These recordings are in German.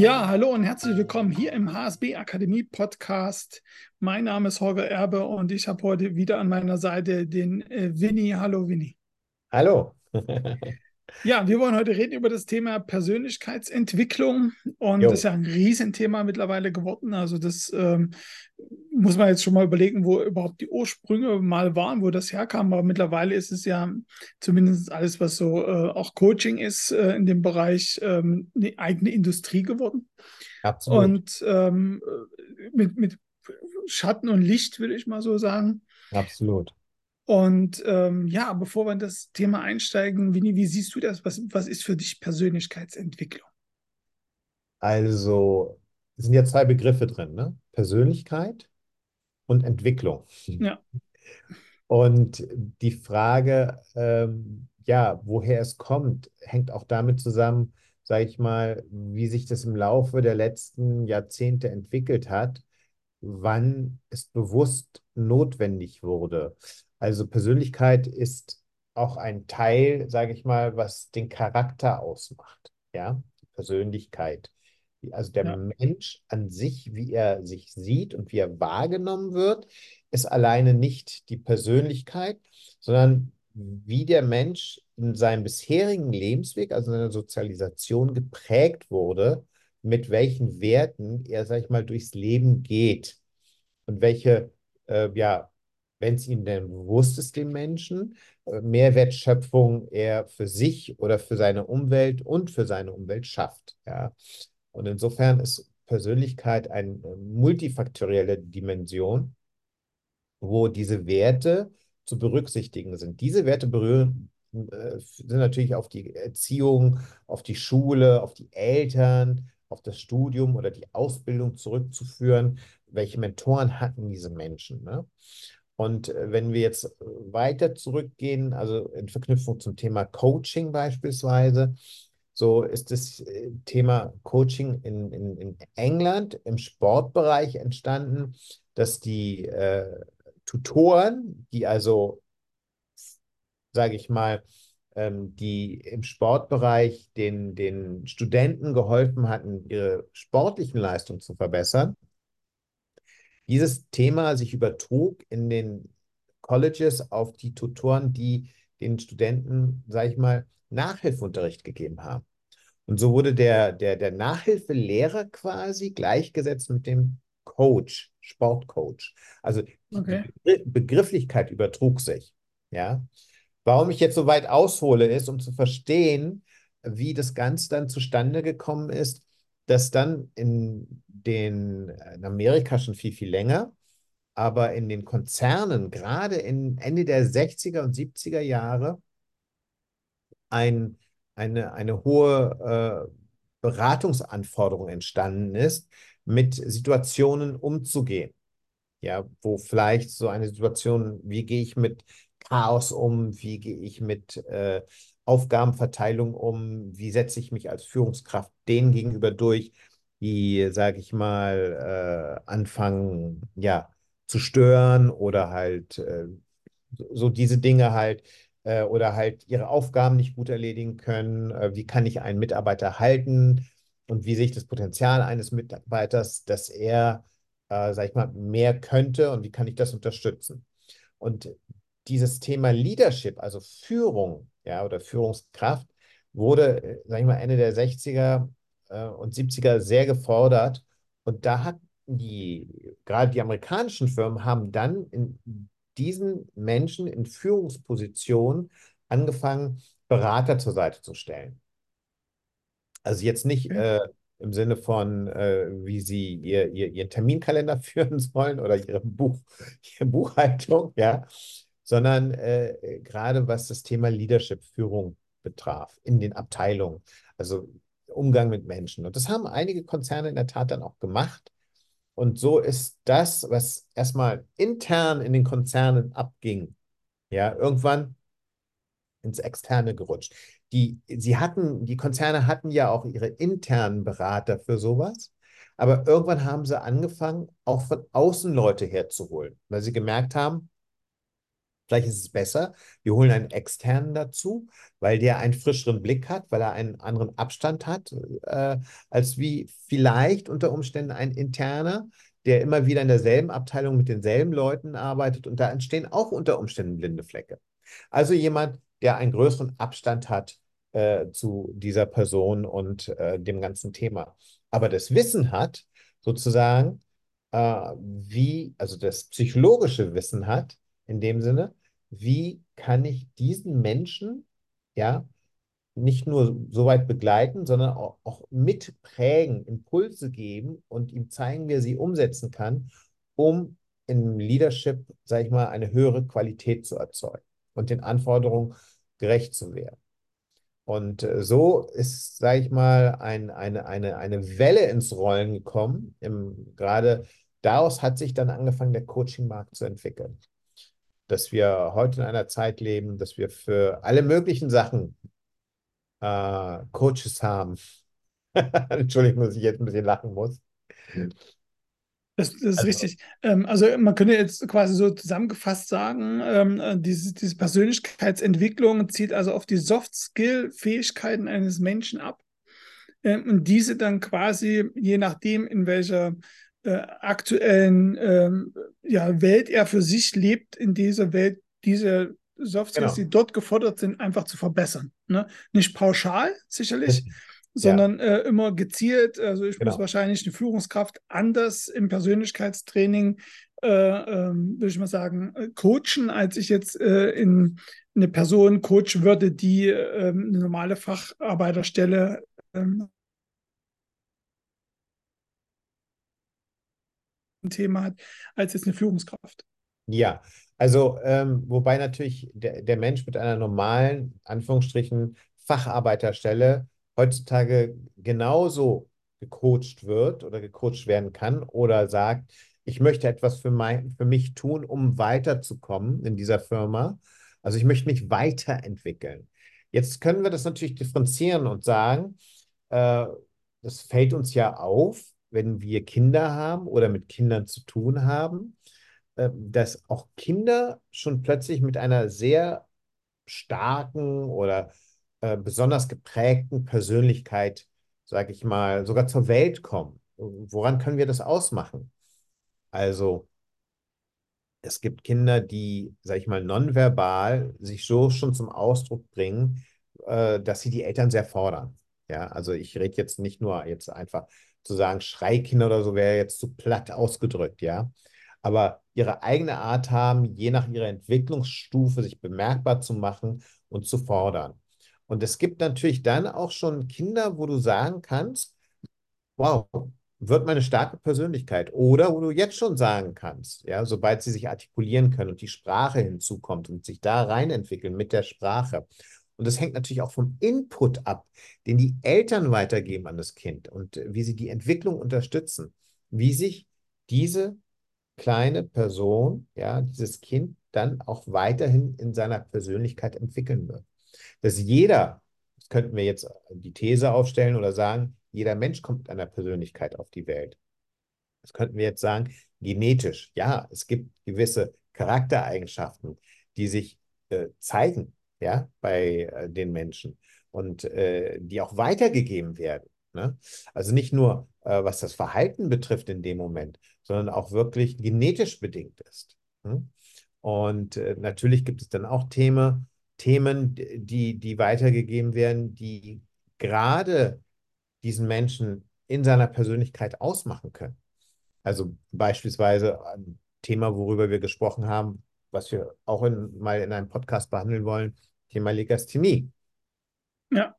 Ja, hallo und herzlich willkommen hier im HSB Akademie Podcast. Mein Name ist Holger Erbe und ich habe heute wieder an meiner Seite den äh, Winnie. Hallo Winnie. Hallo. Ja, wir wollen heute reden über das Thema Persönlichkeitsentwicklung und Jo, das ist ja ein Riesenthema mittlerweile geworden. Also das ähm, muss man jetzt schon mal überlegen, wo überhaupt die Ursprünge mal waren, wo das herkam. Aber mittlerweile ist es ja zumindest alles, was so äh, auch Coaching ist, äh, in dem Bereich ähm, eine eigene Industrie geworden. absolut. Und ähm, mit, mit Schatten und Licht, würde ich mal so sagen. Absolut. Und ähm, ja, bevor wir in das Thema einsteigen, Winnie, wie siehst du das? Was, was ist für dich Persönlichkeitsentwicklung? Also, es sind ja zwei Begriffe drin, ne? Persönlichkeit und Entwicklung. Ja, Und die Frage, ähm, ja, woher es kommt, hängt auch damit zusammen, sage ich mal, wie sich das im Laufe der letzten Jahrzehnte entwickelt hat, wann es bewusst notwendig wurde. Also Persönlichkeit ist auch ein Teil, sage ich mal, was den Charakter ausmacht. Ja, die Persönlichkeit. Also der ja, Mensch an sich, wie er sich sieht und wie er wahrgenommen wird, ist alleine nicht die Persönlichkeit, sondern wie der Mensch in seinem bisherigen Lebensweg, also in seiner Sozialisation geprägt wurde, mit welchen Werten er, sag ich mal, durchs Leben geht und welche, äh, ja, wenn es ihm denn bewusst ist, dem Menschen, äh, Mehrwertschöpfung er für sich oder für seine Umwelt und für seine Umwelt schafft. Ja. Und insofern ist Persönlichkeit eine äh, multifaktorielle Dimension, wo diese Werte zu berücksichtigen sind. Diese Werte berühren, äh, sind natürlich auf die Erziehung, auf die Schule, auf die Eltern, auf das Studium oder die Ausbildung zurückzuführen. Welche Mentoren hatten diese Menschen? Ne? Und äh, wenn wir jetzt weiter zurückgehen, also in Verknüpfung zum Thema Coaching beispielsweise, so ist das äh, Thema Coaching in, in, in England im Sportbereich entstanden, dass die äh, Tutoren, die also, sage ich mal, ähm, die im Sportbereich den, den Studenten geholfen hatten, ihre sportlichen Leistungen zu verbessern, dieses Thema sich übertrug in den Colleges auf die Tutoren, die den Studenten, sage ich mal, Nachhilfeunterricht gegeben haben. Und so wurde der, der, der Nachhilfelehrer quasi gleichgesetzt mit dem Coach, Sportcoach. Also die okay. Begrifflichkeit übertrug sich. Ja. Warum ich jetzt so weit aushole, ist, um zu verstehen, wie das Ganze dann zustande gekommen ist, dass dann in den, in Amerika schon viel, viel länger, aber in den Konzernen, gerade in Ende der 60er und 70er Jahre, ein, eine, eine hohe äh, Beratungsanforderung entstanden ist, mit Situationen umzugehen. Ja, wo vielleicht so eine Situation, wie gehe ich mit Chaos um, wie gehe ich mit äh, Aufgabenverteilung um, wie setze ich mich als Führungskraft denen gegenüber durch, die, sage ich mal, äh, anfangen, ja, zu stören oder halt äh, so diese Dinge halt äh, oder halt ihre Aufgaben nicht gut erledigen können. Äh, wie kann ich einen Mitarbeiter halten und wie sehe ich das Potenzial eines Mitarbeiters, dass er, äh, sag ich mal, mehr könnte und wie kann ich das unterstützen? Und dieses Thema Leadership, also Führung, ja, oder Führungskraft, wurde, äh, sag ich mal, Ende der 60er äh, und 70er sehr gefordert. Und da hat die, gerade die amerikanischen Firmen haben dann in diesen Menschen in Führungspositionen angefangen, Berater zur Seite zu stellen. Also jetzt nicht okay. äh, im Sinne von, äh, wie sie ihr, ihr, ihren Terminkalender führen sollen oder ihre, Buch, ihre Buchhaltung, ja, sondern äh, gerade was das Thema Leadership, Führung betraf in den Abteilungen, also Umgang mit Menschen. Und das haben einige Konzerne in der Tat dann auch gemacht. Und so ist das, was erstmal intern in den Konzernen abging, ja, irgendwann ins Externe gerutscht. Die, sie hatten, die Konzerne hatten ja auch ihre internen Berater für sowas, aber irgendwann haben sie angefangen, auch von außen Leute herzuholen, weil sie gemerkt haben, Vielleicht ist es besser, wir holen einen externen dazu, weil der einen frischeren Blick hat, weil er einen anderen Abstand hat, äh, als wie vielleicht unter Umständen ein interner, der immer wieder in derselben Abteilung mit denselben Leuten arbeitet und da entstehen auch unter Umständen blinde Flecke. Also jemand, der einen größeren Abstand hat äh, zu dieser Person und äh, dem ganzen Thema. Aber das Wissen hat, sozusagen, äh, wie, also das psychologische Wissen hat, in dem Sinne, wie kann ich diesen Menschen, ja, nicht nur so weit begleiten, sondern auch, auch mitprägen, Impulse geben und ihm zeigen, wie er sie umsetzen kann, um im Leadership, sage ich mal, eine höhere Qualität zu erzeugen und den Anforderungen gerecht zu werden. Und äh, so ist, sage ich mal, ein, eine, eine, eine Welle ins Rollen gekommen. Im, gerade daraus hat sich dann angefangen, der Coaching-Markt zu entwickeln dass wir heute in einer Zeit leben, dass wir für alle möglichen Sachen äh, Coaches haben. Entschuldigung, dass ich jetzt ein bisschen lachen muss. Das, das ist also, richtig. Ähm, also man könnte jetzt quasi so zusammengefasst sagen, ähm, äh, diese, diese Persönlichkeitsentwicklung zielt also auf die Soft-Skill-Fähigkeiten eines Menschen ab. Ähm, und diese dann quasi, je nachdem, in welcher äh, aktuellen ähm, ja, Welt er für sich lebt, in dieser Welt diese Soft Skills, genau. die dort gefordert sind, einfach zu verbessern. Ne? Nicht pauschal, sicherlich, sondern ja. äh, immer gezielt. Also ich genau. muss wahrscheinlich eine Führungskraft anders im Persönlichkeitstraining, äh, ähm, würde ich mal sagen, äh, coachen, als ich jetzt äh, in eine Person coachen würde, die ähm, eine normale Facharbeiterstelle ähm, ein Thema hat, als jetzt eine Führungskraft. Ja, also ähm, wobei natürlich der, der Mensch mit einer normalen, Anführungsstrichen, Facharbeiterstelle heutzutage genauso gecoacht wird oder gecoacht werden kann oder sagt, ich möchte etwas für, mein, für mich tun, um weiterzukommen in dieser Firma. Also ich möchte mich weiterentwickeln. Jetzt können wir das natürlich differenzieren und sagen, äh, das fällt uns ja auf, wenn wir Kinder haben oder mit Kindern zu tun haben, äh, dass auch Kinder schon plötzlich mit einer sehr starken oder äh, besonders geprägten Persönlichkeit, sage ich mal, sogar zur Welt kommen. Woran können wir das ausmachen? Also es gibt Kinder, die, sage ich mal, nonverbal sich so schon zum Ausdruck bringen, äh, dass sie die Eltern sehr fordern. Ja, also ich rede jetzt nicht nur jetzt einfach zu sagen, Schreikinder oder so wäre jetzt zu platt ausgedrückt, ja. Aber ihre eigene Art haben, je nach ihrer Entwicklungsstufe sich bemerkbar zu machen und zu fordern. Und es gibt natürlich dann auch schon Kinder, wo du sagen kannst, wow, wird meine starke Persönlichkeit. Oder wo du jetzt schon sagen kannst, ja, sobald sie sich artikulieren können und die Sprache hinzukommt und sich da rein entwickeln mit der Sprache. Und das hängt natürlich auch vom Input ab, den die Eltern weitergeben an das Kind und äh, wie sie die Entwicklung unterstützen, wie sich diese kleine Person, ja, dieses Kind dann auch weiterhin in seiner Persönlichkeit entwickeln wird. Dass jeder, das könnten wir jetzt die These aufstellen oder sagen, jeder Mensch kommt mit einer Persönlichkeit auf die Welt. Das könnten wir jetzt sagen, genetisch. Ja, es gibt gewisse Charaktereigenschaften, die sich äh, zeigen ja, bei äh, den Menschen und äh, die auch weitergegeben werden. Ne? Also nicht nur, äh, was das Verhalten betrifft in dem Moment, sondern auch wirklich genetisch bedingt ist. Hm? Und äh, natürlich gibt es dann auch Themen, Themen, die, die weitergegeben werden, die gerade diesen Menschen in seiner Persönlichkeit ausmachen können. Also beispielsweise ein Thema, worüber wir gesprochen haben, was wir auch in, mal in einem Podcast behandeln wollen, Thema Legasthenie. Ja.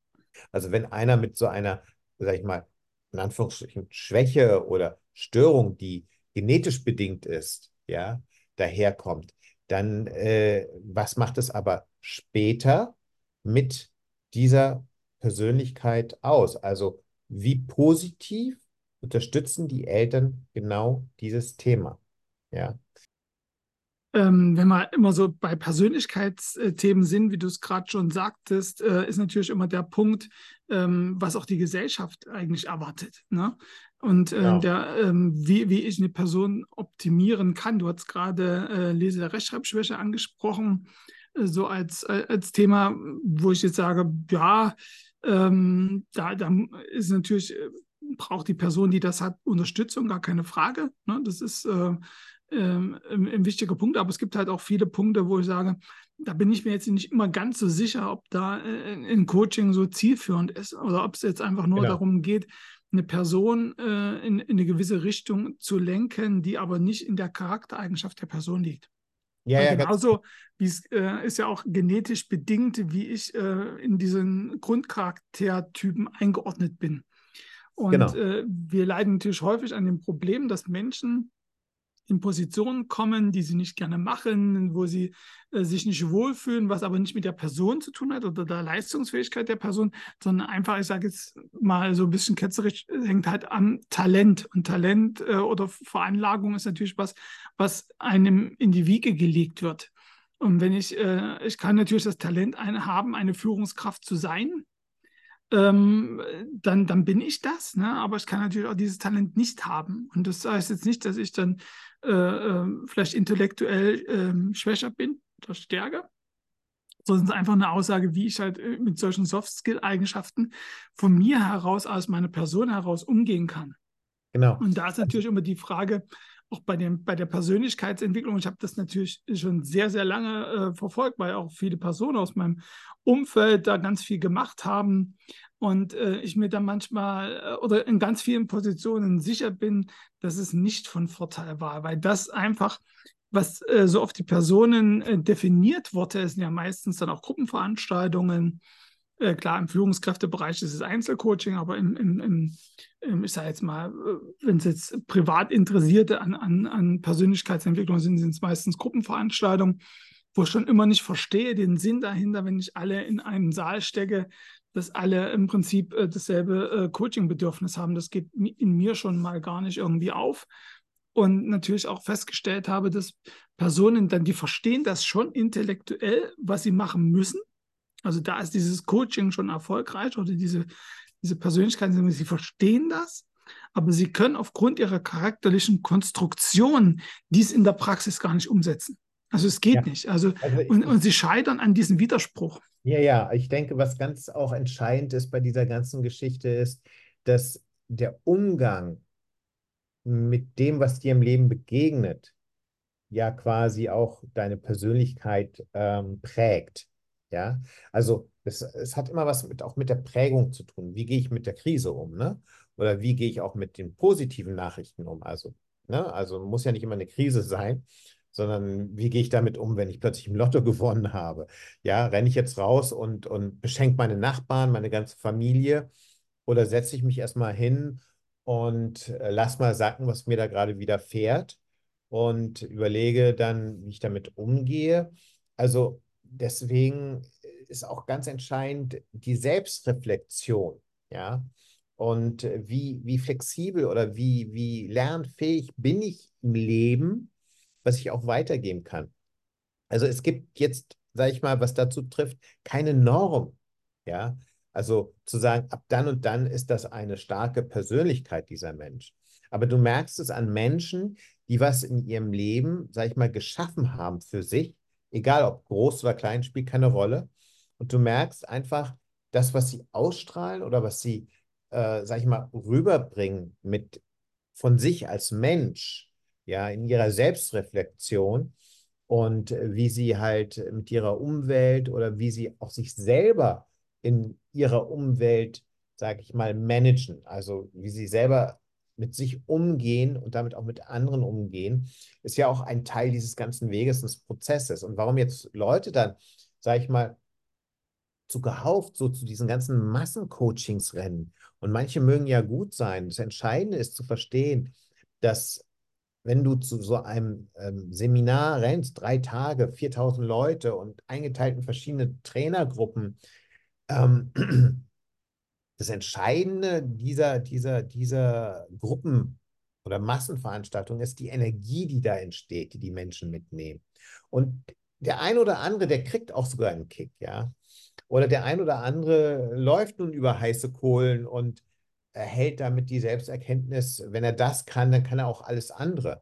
Also wenn einer mit so einer, sag ich mal, in Anführungsstrichen Schwäche oder Störung, die genetisch bedingt ist, ja, daherkommt, dann äh, was macht es aber später mit dieser Persönlichkeit aus? Also wie positiv unterstützen die Eltern genau dieses Thema? Ja ähm, wenn wir immer so bei Persönlichkeitsthemen sind, wie du es gerade schon sagtest, äh, ist natürlich immer der Punkt, ähm, was auch die Gesellschaft eigentlich erwartet. Ne? Und äh, genau. der, ähm, wie, wie ich eine Person optimieren kann. Du hast gerade äh, Lese- der Rechtschreibschwäche angesprochen, äh, so als, äh, als Thema, wo ich jetzt sage, ja, ähm, da, da ist natürlich, äh, braucht die Person, die das hat, Unterstützung, gar keine Frage. Ne? Das ist äh, ähm, ein, wichtiger Punkt, aber es gibt halt auch viele Punkte, wo ich sage, da bin ich mir jetzt nicht immer ganz so sicher, ob da ein Coaching so zielführend ist oder ob es jetzt einfach nur genau. darum geht, eine Person äh, in, in, eine gewisse Richtung zu lenken, die aber nicht in der Charaktereigenschaft der Person liegt. Ja, ja, genauso wie es äh, ist ja auch genetisch bedingt, wie ich äh, in diesen Grundcharaktertypen eingeordnet bin. Und genau. Äh, wir leiden natürlich häufig an dem Problem, dass Menschen in Positionen kommen, die sie nicht gerne machen, wo sie äh, sich nicht wohlfühlen, was aber nicht mit der Person zu tun hat oder der Leistungsfähigkeit der Person, sondern einfach, ich sage jetzt mal so ein bisschen ketzerisch, hängt halt am Talent. Und Talent äh, oder Veranlagung ist natürlich was, was einem in die Wiege gelegt wird. Und wenn ich, äh, ich kann natürlich das Talent ein, haben, eine Führungskraft zu sein, ähm, dann, dann bin ich das. Ne? Aber ich kann natürlich auch dieses Talent nicht haben. Und das heißt jetzt nicht, dass ich dann äh, äh, vielleicht intellektuell äh, schwächer bin oder stärker, sondern es ist einfach eine Aussage, wie ich halt äh, mit solchen Soft-Skill-Eigenschaften von mir heraus, aus meiner Person heraus umgehen kann. Genau. Und da ist natürlich immer die Frage, auch bei, dem, bei der Persönlichkeitsentwicklung, ich habe das natürlich schon sehr, sehr lange äh, verfolgt, weil auch viele Personen aus meinem Umfeld da ganz viel gemacht haben und äh, ich mir dann manchmal äh, oder in ganz vielen Positionen sicher bin, dass es nicht von Vorteil war, weil das einfach, was äh, so oft die Personen äh, definiert wurde, sind ja meistens dann auch Gruppenveranstaltungen. Äh, klar, im Führungskräftebereich ist es Einzelcoaching, aber im, im, im, im ich sage jetzt mal, äh, wenn es jetzt privat Interessierte an, an, an Persönlichkeitsentwicklung sind, sind es meistens Gruppenveranstaltungen wo ich schon immer nicht verstehe, den Sinn dahinter, wenn ich alle in einen Saal stecke, dass alle im Prinzip äh, dasselbe äh, Coaching-Bedürfnis haben. Das geht in mir schon mal gar nicht irgendwie auf. Und natürlich auch festgestellt habe, dass Personen dann, die verstehen das schon intellektuell, was sie machen müssen. Also da ist dieses Coaching schon erfolgreich oder diese, diese Persönlichkeiten, sie verstehen das, aber sie können aufgrund ihrer charakterlichen Konstruktion dies in der Praxis gar nicht umsetzen. Also es geht ja. nicht. Also, also ich, und, und sie scheitern an diesem Widerspruch. Ja, ja, ich denke, was ganz auch entscheidend ist bei dieser ganzen Geschichte ist, dass der Umgang mit dem, was dir im Leben begegnet, ja quasi auch deine Persönlichkeit ähm, prägt. Ja, also es, es hat immer was mit, auch mit der Prägung zu tun. Wie gehe ich mit der Krise um, ne? Oder wie gehe ich auch mit den positiven Nachrichten um? Also, ne? Also muss ja nicht immer eine Krise sein, sondern wie gehe ich damit um, wenn ich plötzlich im Lotto gewonnen habe? Ja, renne ich jetzt raus und, und beschenke meine Nachbarn, meine ganze Familie oder setze ich mich erstmal hin und äh, lass mal sacken, was mir da gerade widerfährt und überlege dann, wie ich damit umgehe. Also deswegen ist auch ganz entscheidend die Selbstreflexion, ja. Und äh, wie, wie flexibel oder wie, wie lernfähig bin ich im Leben, was ich auch weitergeben kann. Also es gibt jetzt, sage ich mal, was dazu trifft, keine Norm. Ja, also zu sagen, ab dann und dann ist das eine starke Persönlichkeit dieser Mensch. Aber du merkst es an Menschen, die was in ihrem Leben, sage ich mal, geschaffen haben für sich, egal ob groß oder klein, spielt keine Rolle. Und du merkst einfach, das, was sie ausstrahlen oder was sie, äh, sag ich mal, rüberbringen mit von sich als Mensch, ja, in ihrer Selbstreflexion und wie sie halt mit ihrer Umwelt oder wie sie auch sich selber in ihrer Umwelt, sage ich mal, managen. Also wie sie selber mit sich umgehen und damit auch mit anderen umgehen, ist ja auch ein Teil dieses ganzen Weges des Prozesses. Und warum jetzt Leute dann, sage ich mal, zu gehauft so zu diesen ganzen Massencoachings rennen. Und manche mögen ja gut sein. Das Entscheidende ist zu verstehen, dass wenn du zu so einem ähm, Seminar rennst, drei Tage, 4000 Leute und eingeteilt in verschiedene Trainergruppen, ähm, das Entscheidende dieser, dieser, dieser Gruppen- oder Massenveranstaltungen ist die Energie, die da entsteht, die die Menschen mitnehmen. Und der ein oder andere, der kriegt auch sogar einen Kick, ja. Oder der ein oder andere läuft nun über heiße Kohlen und erhält damit die Selbsterkenntnis, wenn er das kann, dann kann er auch alles andere.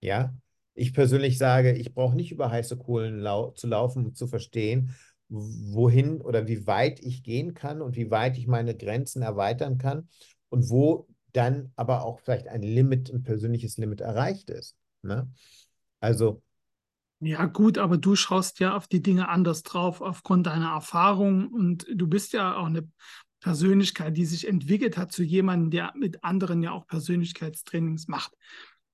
Ja, ich persönlich sage, ich brauche nicht über heiße Kohlen lau zu laufen, um zu verstehen, wohin oder wie weit ich gehen kann und wie weit ich meine Grenzen erweitern kann und wo dann aber auch vielleicht ein Limit, ein persönliches Limit erreicht ist. Ne? Also. Ja, gut, aber du schaust ja auf die Dinge anders drauf, aufgrund deiner Erfahrung und du bist ja auch eine Persönlichkeit, die sich entwickelt hat zu jemandem, der mit anderen ja auch Persönlichkeitstrainings macht.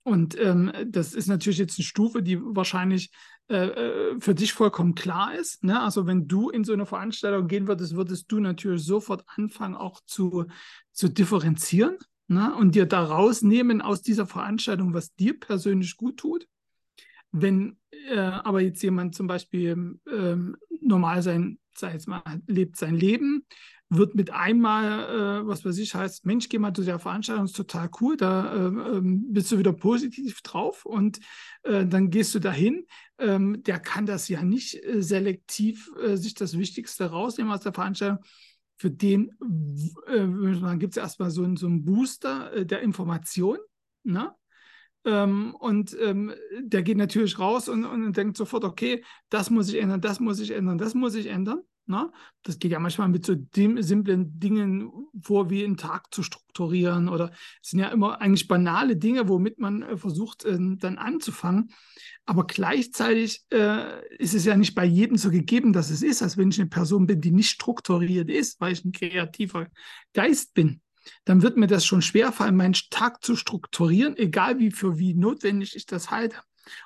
Und ähm, das ist natürlich jetzt eine Stufe, die wahrscheinlich äh, äh, für dich vollkommen klar ist. Ne? Also wenn du in so eine Veranstaltung gehen würdest, würdest du natürlich sofort anfangen, auch zu, zu differenzieren ne? und dir da rausnehmen aus dieser Veranstaltung, was dir persönlich gut tut. Wenn äh, aber jetzt jemand zum Beispiel ähm, normal sein, sei jetzt mal, lebt sein Leben, wird mit einmal, äh, was weiß ich, heißt, Mensch, geh mal zu der Veranstaltung, ist total cool, da äh, bist du wieder positiv drauf und äh, dann gehst du dahin. Ähm, der kann das ja nicht äh, selektiv äh, sich das Wichtigste rausnehmen aus der Veranstaltung. Für den dann gibt es erstmal so, so einen Booster der Information. Ne? Ähm, und ähm, der geht natürlich raus und, und denkt sofort, okay, das muss ich ändern, das muss ich ändern, das muss ich ändern. Ne? Das geht ja manchmal mit so simplen Dingen vor, wie einen Tag zu strukturieren oder es sind ja immer eigentlich banale Dinge, womit man äh, versucht, äh, dann anzufangen. Aber gleichzeitig äh, ist es ja nicht bei jedem so gegeben, dass es ist, als wenn ich eine Person bin, die nicht strukturiert ist, weil ich ein kreativer Geist bin. Dann wird mir das schon schwerfallen, meinen Tag zu strukturieren, egal wie für wie notwendig ich das halte.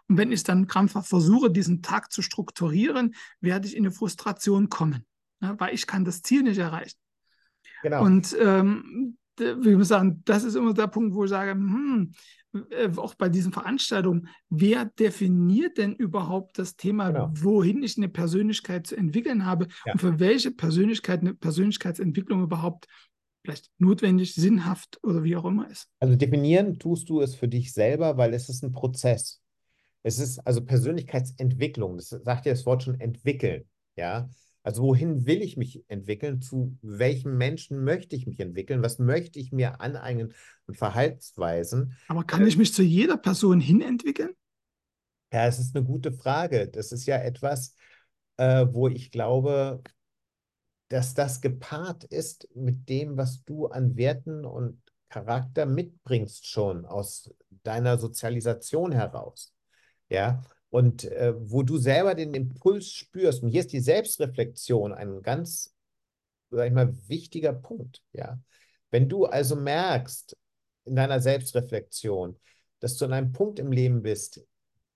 Und wenn ich dann krampfhaft versuche, diesen Tag zu strukturieren, werde ich in eine Frustration kommen, ja, weil ich kann das Ziel nicht erreichen. Genau. Und ähm, wie wir sagen, das ist immer der Punkt, wo ich sage, hm, äh, auch bei diesen Veranstaltungen, wer definiert denn überhaupt das Thema, genau. wohin ich eine Persönlichkeit zu entwickeln habe ja. und für welche Persönlichkeit eine Persönlichkeitsentwicklung überhaupt vielleicht notwendig, sinnhaft oder wie auch immer ist. Also definieren tust du es für dich selber, weil es ist ein Prozess. Es ist also Persönlichkeitsentwicklung. Das sagt ja das Wort schon entwickeln. Ja. Also wohin will ich mich entwickeln? Zu welchem Menschen möchte ich mich entwickeln? Was möchte ich mir aneignen und Verhaltensweisen? Aber kann ich mich zu jeder Person hin entwickeln? Ja, es ist eine gute Frage. Das ist ja etwas, äh, wo ich glaube, dass das gepaart ist mit dem, was du an Werten und Charakter mitbringst schon aus deiner Sozialisation heraus. Ja, und äh, wo du selber den Impuls spürst. Und hier ist die Selbstreflexion ein ganz, sag ich mal, wichtiger Punkt. Ja, wenn du also merkst in deiner Selbstreflexion, dass du an einem Punkt im Leben bist,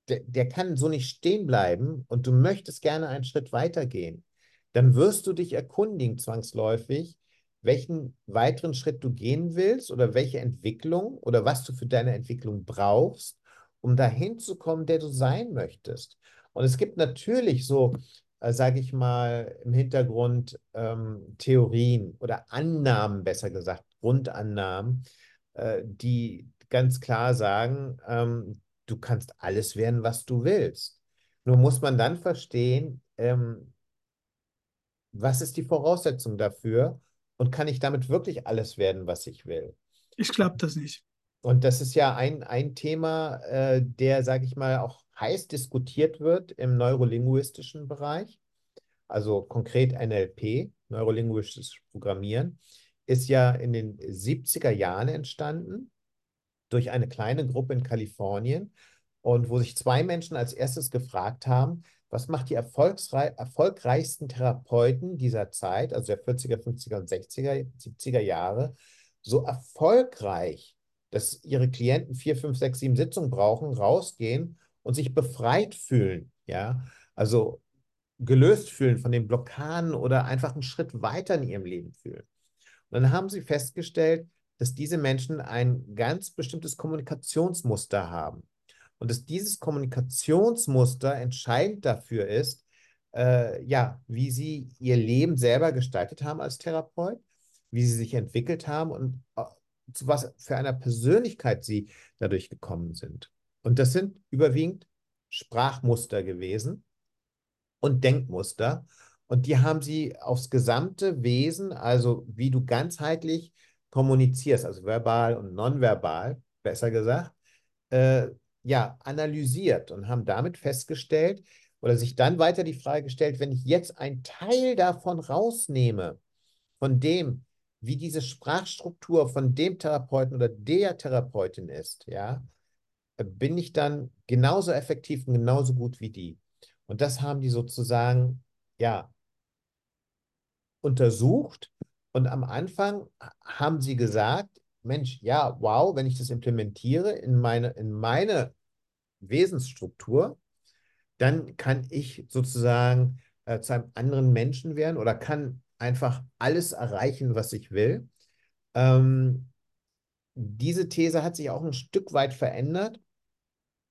der, der kann so nicht stehen bleiben und du möchtest gerne einen Schritt weitergehen, dann wirst du dich erkundigen zwangsläufig, welchen weiteren Schritt du gehen willst oder welche Entwicklung oder was du für deine Entwicklung brauchst um dahin zu kommen, der du sein möchtest. Und es gibt natürlich so, äh, sage ich mal, im Hintergrund ähm, Theorien oder Annahmen, besser gesagt, Grundannahmen, äh, die ganz klar sagen, ähm, du kannst alles werden, was du willst. Nur muss man dann verstehen, ähm, was ist die Voraussetzung dafür und kann ich damit wirklich alles werden, was ich will? Ich glaube das nicht. Und das ist ja ein, ein Thema, äh, der, sage ich mal, auch heiß diskutiert wird im neurolinguistischen Bereich. Also konkret NLP, neurolinguistisches Programmieren, ist ja in den 70er Jahren entstanden durch eine kleine Gruppe in Kalifornien und wo sich zwei Menschen als erstes gefragt haben, was macht die erfolgreichsten Therapeuten dieser Zeit, also der 40er, 50er und 60er, 70er Jahre, so erfolgreich dass ihre Klienten vier, fünf, sechs, sieben Sitzungen brauchen, rausgehen und sich befreit fühlen, ja, also gelöst fühlen von den Blockaden oder einfach einen Schritt weiter in ihrem Leben fühlen. Und dann haben sie festgestellt, dass diese Menschen ein ganz bestimmtes Kommunikationsmuster haben und dass dieses Kommunikationsmuster entscheidend dafür ist, äh, ja, wie sie ihr Leben selber gestaltet haben als Therapeut, wie sie sich entwickelt haben und äh, zu was für einer Persönlichkeit sie dadurch gekommen sind. Und das sind überwiegend Sprachmuster gewesen und Denkmuster. Und die haben sie aufs gesamte Wesen, also wie du ganzheitlich kommunizierst, also verbal und nonverbal, besser gesagt, äh, ja, analysiert und haben damit festgestellt oder sich dann weiter die Frage gestellt, wenn ich jetzt einen Teil davon rausnehme, von dem, wie diese Sprachstruktur von dem Therapeuten oder der Therapeutin ist, ja, bin ich dann genauso effektiv und genauso gut wie die. Und das haben die sozusagen, ja, untersucht. Und am Anfang haben sie gesagt, Mensch, ja, wow, wenn ich das implementiere in meine, in meine Wesensstruktur, dann kann ich sozusagen äh, zu einem anderen Menschen werden oder kann einfach alles erreichen, was ich will. Ähm, diese These hat sich auch ein Stück weit verändert,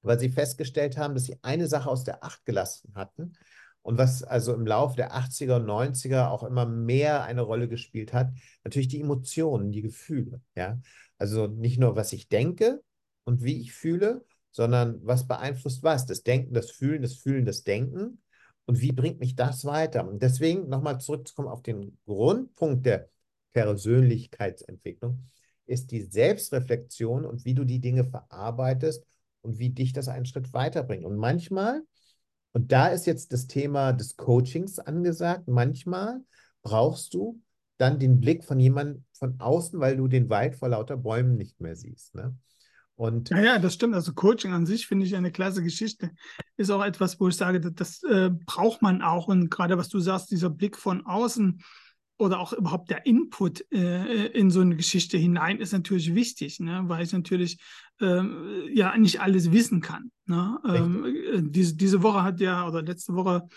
weil sie festgestellt haben, dass sie eine Sache aus der Acht gelassen hatten und was also im Laufe der 80er und 90er auch immer mehr eine Rolle gespielt hat, natürlich die Emotionen, die Gefühle. Ja? Also nicht nur, was ich denke und wie ich fühle, sondern was beeinflusst was? Das Denken, das Fühlen, das Fühlen, das Denken. Und wie bringt mich das weiter? Und deswegen nochmal zurückzukommen auf den Grundpunkt der Persönlichkeitsentwicklung, ist die Selbstreflexion und wie du die Dinge verarbeitest und wie dich das einen Schritt weiterbringt. Und manchmal, und da ist jetzt das Thema des Coachings angesagt, manchmal brauchst du dann den Blick von jemandem von außen, weil du den Wald vor lauter Bäumen nicht mehr siehst. Ne? Und ja, ja, das stimmt. Also Coaching an sich finde ich eine klasse Geschichte. Ist auch etwas, wo ich sage, das, das äh, braucht man auch. Und gerade was du sagst, dieser Blick von außen oder auch überhaupt der Input äh, in so eine Geschichte hinein ist natürlich wichtig, ne? weil ich natürlich ähm, ja nicht alles wissen kann. Ne? Ähm, äh, diese, diese Woche hat ja, oder letzte Woche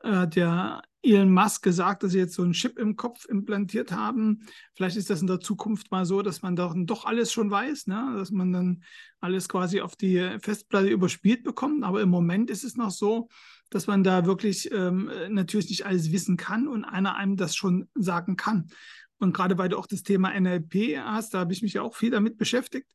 hat ja Elon Musk gesagt, dass sie jetzt so einen Chip im Kopf implantiert haben. Vielleicht ist das in der Zukunft mal so, dass man dann doch alles schon weiß, ne? dass man dann alles quasi auf die Festplatte überspielt bekommt. Aber im Moment ist es noch so, dass man da wirklich ähm, natürlich nicht alles wissen kann und einer einem das schon sagen kann. Und gerade weil du auch das Thema NLP hast, da habe ich mich ja auch viel damit beschäftigt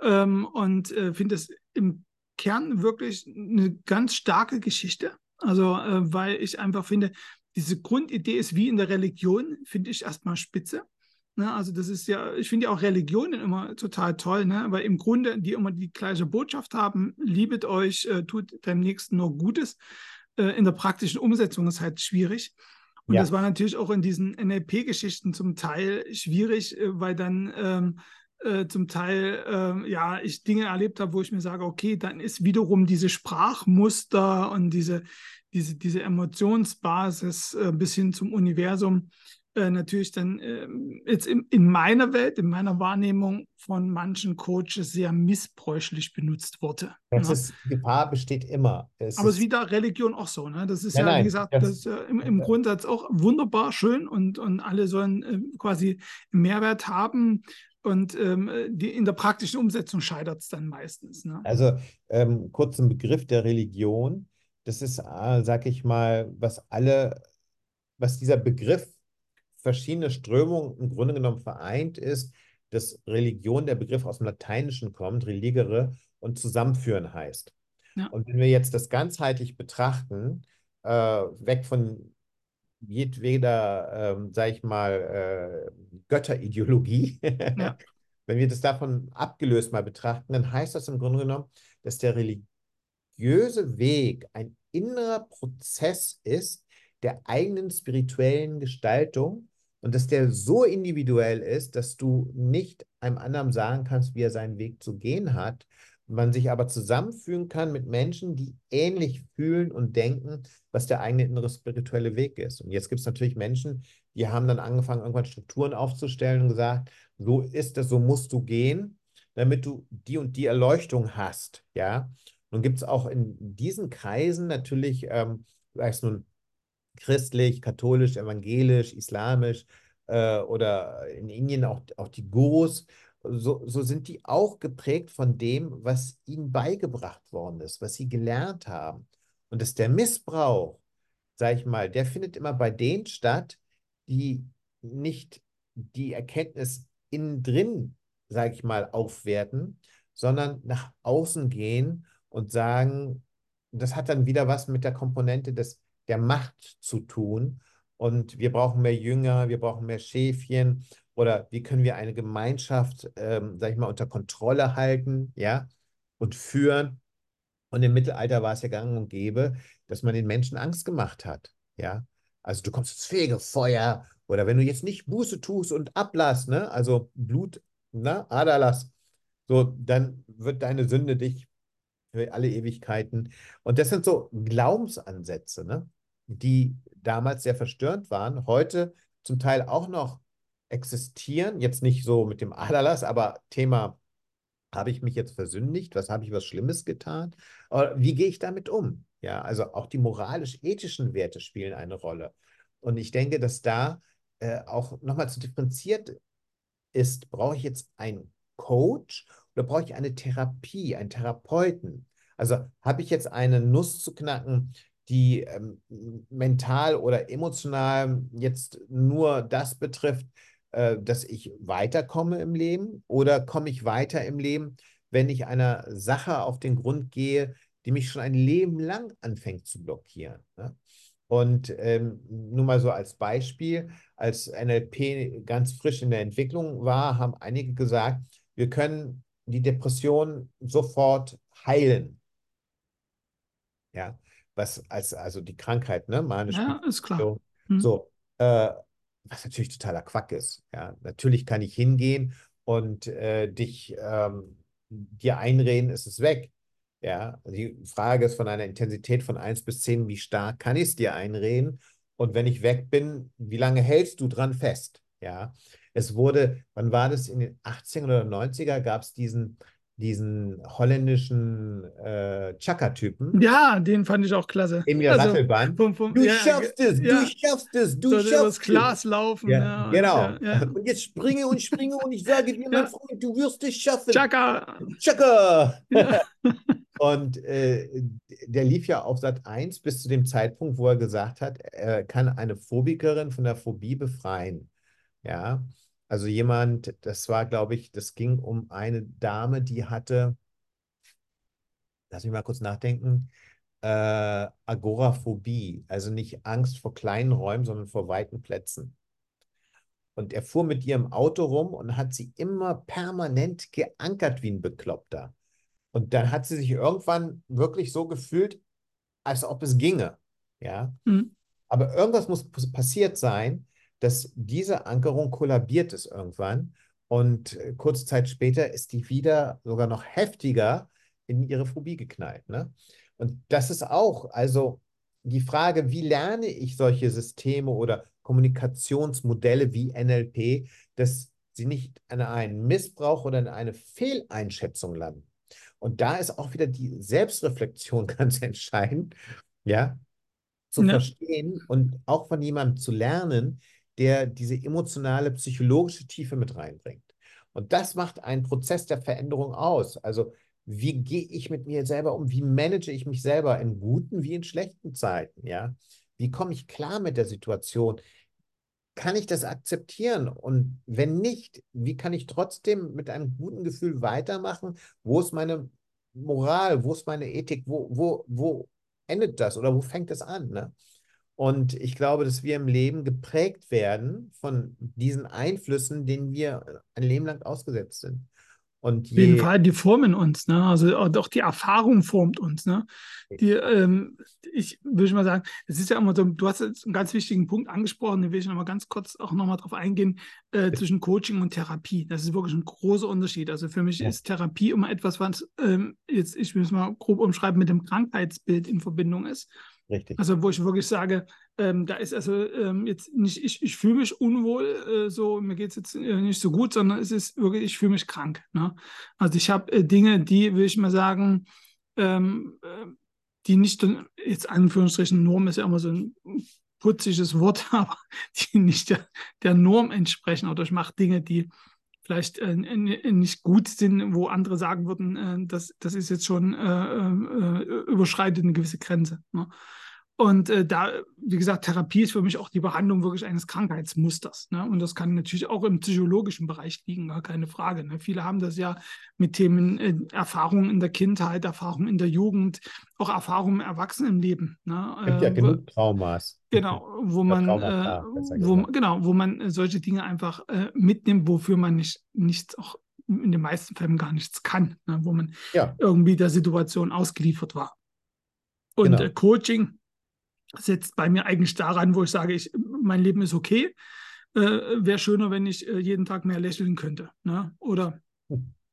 ähm, und äh, finde es im Kern wirklich eine ganz starke Geschichte. Also, äh, weil ich einfach finde, diese Grundidee ist wie in der Religion, finde ich erstmal spitze. Ne, also das ist ja, ich finde ja auch Religionen immer total toll, ne, weil im Grunde die immer die gleiche Botschaft haben, liebet euch, äh, tut deinem Nächsten nur Gutes. Äh, in der praktischen Umsetzung ist halt schwierig. Und ja. das war natürlich auch in diesen NLP-Geschichten zum Teil schwierig, äh, weil dann ähm, äh, zum Teil äh, ja ich Dinge erlebt habe, wo ich mir sage, okay, dann ist wiederum diese Sprachmuster und diese diese, diese Emotionsbasis äh, bis hin zum Universum äh, natürlich dann äh, jetzt in, in, meiner Welt, in meiner Wahrnehmung von manchen Coaches sehr missbräuchlich benutzt wurde. Das ne? ist, Gefahr besteht immer. Es Aber es ist wieder Religion auch so. Ne? Das ist nein, ja, nein, wie gesagt, das, das ja im, im Grundsatz auch wunderbar schön und, und alle sollen äh, quasi Mehrwert haben. Und ähm, die, in der praktischen Umsetzung scheitert es dann meistens. Ne? Also ähm, kurz ein Begriff der Religion das ist, äh, sag ich mal, was alle, was dieser Begriff verschiedene Strömungen im Grunde genommen vereint ist, dass Religion, der Begriff aus dem Lateinischen kommt, religere und zusammenführen heißt. Ja. Und wenn wir jetzt das ganzheitlich betrachten, äh, weg von jedweder, äh, sag ich mal, äh, Götterideologie, ja. wenn wir das davon abgelöst mal betrachten, dann heißt das im Grunde genommen, dass der Religion religiöse Weg ein innerer Prozess ist der eigenen spirituellen Gestaltung und dass der so individuell ist, dass du nicht einem anderen sagen kannst, wie er seinen Weg zu gehen hat, man sich aber zusammenfügen kann mit Menschen, die ähnlich fühlen und denken, was der eigene innere spirituelle Weg ist. Und jetzt gibt es natürlich Menschen, die haben dann angefangen, irgendwann Strukturen aufzustellen und gesagt, so ist es, so musst du gehen, damit du die und die Erleuchtung hast, ja. Nun gibt es auch in diesen Kreisen natürlich, ähm, sei es nun christlich, katholisch, evangelisch, islamisch äh, oder in Indien auch, auch die Gurus, so, so sind die auch geprägt von dem, was ihnen beigebracht worden ist, was sie gelernt haben. Und dass der Missbrauch, sage ich mal, der findet immer bei denen statt, die nicht die Erkenntnis innen drin, sage ich mal, aufwerten, sondern nach außen gehen und sagen, das hat dann wieder was mit der Komponente des, der Macht zu tun. Und wir brauchen mehr Jünger, wir brauchen mehr Schäfchen. Oder wie können wir eine Gemeinschaft, ähm, sag ich mal, unter Kontrolle halten, ja, und führen? Und im Mittelalter war es ja gang und gäbe, dass man den Menschen Angst gemacht hat, ja. Also du kommst ins Fegefeuer oder wenn du jetzt nicht Buße tust und Ablass, ne, also Blut, ne, Aderlass, so, dann wird deine Sünde dich für alle Ewigkeiten. Und das sind so Glaubensansätze, ne, die damals sehr verstörend waren, heute zum Teil auch noch existieren, jetzt nicht so mit dem Aderlass, aber Thema, habe ich mich jetzt versündigt? Was habe ich was Schlimmes getan? Oder wie gehe ich damit um? Ja, also auch die moralisch-ethischen Werte spielen eine Rolle. Und ich denke, dass da äh, auch nochmal zu differenziert ist, brauche ich jetzt einen Coach oder brauche ich eine Therapie, einen Therapeuten? Also habe ich jetzt eine Nuss zu knacken, die ähm, mental oder emotional jetzt nur das betrifft, äh, dass ich weiterkomme im Leben oder komme ich weiter im Leben, wenn ich einer Sache auf den Grund gehe, die mich schon ein Leben lang anfängt zu blockieren. Ne? Und ähm, nur mal so als Beispiel, als NLP ganz frisch in der Entwicklung war, haben einige gesagt, wir können die Depression sofort heilen. Ja, was als also die Krankheit, ne? Manisch ja, ist klar. Hm. So, äh, was natürlich totaler Quack ist. Ja, natürlich kann ich hingehen und äh, dich ähm, dir einreden, ist es weg. Ja, die Frage ist von einer Intensität von 1 bis 10, wie stark kann ich es dir einreden? Und wenn ich weg bin, wie lange hältst du dran fest? Ja, es wurde, wann war das? In den 80er oder 90er gab es diesen, diesen holländischen äh, Chaka-Typen. Ja, den fand ich auch klasse. Emil also, Rattelband. Vom, vom, du ja, schaffst es, ja. du schaffst es, du so, schaffst es. Glas laufen. Ja, genau. Und, und, jetzt springe und springe und ich sage dir, mein Freund, du wirst es schaffen. Chaka. Chaka. und äh, der lief ja auf Sat 1 bis zu dem Zeitpunkt, wo er gesagt hat, er kann eine Phobikerin von der Phobie befreien. Ja. Also jemand, das war, glaube ich, das ging um eine Dame, die hatte, lass mich mal kurz nachdenken, äh, Agoraphobie, also nicht Angst vor kleinen Räumen, sondern vor weiten Plätzen. Und er fuhr mit ihrem Auto rum und hat sie immer permanent geankert wie ein Bekloppter. Und dann hat sie sich irgendwann wirklich so gefühlt, als ob es ginge. Ja. Mhm. Aber irgendwas muss passiert sein, dass diese Ankerung kollabiert ist irgendwann und äh, kurze Zeit später ist die wieder sogar noch heftiger in ihre Phobie geknallt. Ne? Und das ist auch, also die Frage, wie lerne ich solche Systeme oder Kommunikationsmodelle wie NLP, dass sie nicht an einen Missbrauch oder an eine Fehleinschätzung landen. Und da ist auch wieder die Selbstreflexion ganz entscheidend, ja, zu ja. verstehen und auch von jemandem zu lernen, der diese emotionale, psychologische Tiefe mit reinbringt. Und das macht einen Prozess der Veränderung aus. Also wie gehe ich mit mir selber um? Wie manage ich mich selber in guten wie in schlechten Zeiten? Ja, wie komme ich klar mit der Situation? Kann ich das akzeptieren? Und wenn nicht, wie kann ich trotzdem mit einem guten Gefühl weitermachen? Wo ist meine Moral? Wo ist meine Ethik? Wo, wo, wo endet das oder wo fängt es an? Ne? Und ich glaube, dass wir im Leben geprägt werden von diesen Einflüssen, denen wir ein Leben lang ausgesetzt sind. Und je, Auf jeden Fall, die formen uns, ne? Also auch die Erfahrung formt uns, ne? Die, ähm, ich würde mal sagen, es ist ja immer so, du hast jetzt einen ganz wichtigen Punkt angesprochen, den will ich noch mal ganz kurz auch noch mal drauf eingehen, äh, zwischen Coaching und Therapie. Das ist wirklich ein großer Unterschied. Also für mich ja. ist Therapie immer etwas, was ähm, jetzt, ich will es mal grob umschreiben, mit dem Krankheitsbild in Verbindung ist. Richtig. Also wo ich wirklich sage, ähm, da ist also ähm, jetzt nicht, ich, ich fühle mich unwohl, äh, so mir geht es jetzt äh, nicht so gut, sondern es ist wirklich, ich fühle mich krank. Ne? Also ich habe äh, Dinge, die, will ich mal sagen, ähm, äh, die nicht, jetzt Anführungsstrichen, Norm ist ja immer so ein putziges Wort, aber die nicht der, der Norm entsprechen oder ich mache Dinge, die vielleicht äh, nicht gut sind, wo andere sagen würden, äh, das, das ist jetzt schon äh, äh überschreitet eine gewisse Grenze. Ne? Und äh, da, wie gesagt, Therapie ist für mich auch die Behandlung wirklich eines Krankheitsmusters. Ne? Und das kann natürlich auch im psychologischen Bereich liegen, gar keine Frage. Ne? Viele haben das ja mit Themen äh, Erfahrungen in der Kindheit, Erfahrungen in der Jugend, auch Erfahrungen im Erwachsenenleben. Ne? Es gibt ja Äh, genug Traumas. genau, wo Oder man, äh, Traumata, besser wo, genau, wo man äh, solche Dinge einfach äh, mitnimmt, wofür man nicht, nichts auch in den meisten Fällen gar nichts kann, ne? wo man Ja, irgendwie der Situation ausgeliefert war. Und genau. äh, Coaching setzt bei mir eigentlich daran, wo ich sage, ich, mein Leben ist okay. Äh, Wäre schöner, wenn ich äh, jeden Tag mehr lächeln könnte. Ne? Oder,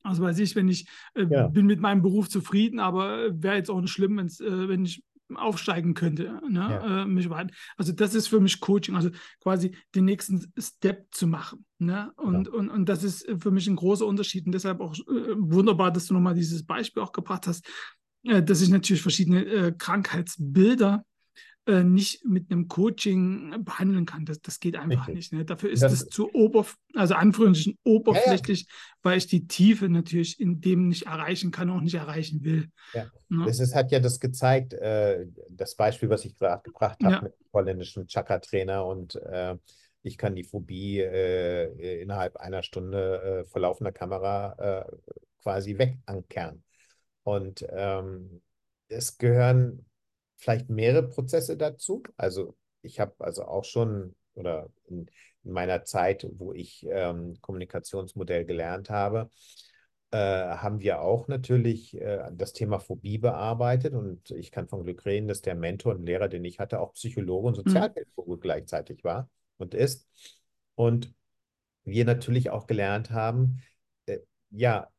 also weiß ich, wenn ich äh, Ja. bin mit meinem Beruf zufrieden, aber wäre jetzt auch nicht schlimm, wenn's, äh, wenn ich aufsteigen könnte. Ne? Ja. Äh, mich weiter. Also das ist für mich Coaching, also quasi den nächsten Step zu machen. Ne? Und, Genau. und, und das ist für mich ein großer Unterschied. Und deshalb auch äh, wunderbar, dass du nochmal dieses Beispiel auch gebracht hast, äh, dass ich natürlich verschiedene äh, Krankheitsbilder äh, nicht mit einem Coaching behandeln kann. Das, das geht einfach Richtig. nicht. Ne? Dafür ist das- es zu oberf also Anführungsstrichen oberflächlich, weil ich die Tiefe natürlich in dem nicht erreichen kann, auch nicht erreichen will. Ja. Ne? Das ist, hat ja das gezeigt, äh, das Beispiel, was ich gerade gebracht habe Ja. mit dem holländischen Chakra-Trainer und äh, ich kann die Phobie äh, innerhalb einer Stunde äh, vor laufender Kamera äh, quasi wegankern. Und ähm, es gehören vielleicht mehrere Prozesse dazu. Also ich habe also auch schon oder in, in meiner Zeit, wo ich ähm, Kommunikationsmodell gelernt habe, äh, haben wir auch natürlich äh, das Thema Phobie bearbeitet. Und ich kann von Glück reden, dass der Mentor und Lehrer, den ich hatte, auch Psychologe und Sozialpädagoge gleichzeitig war und ist. Und wir natürlich auch gelernt haben, äh, ja,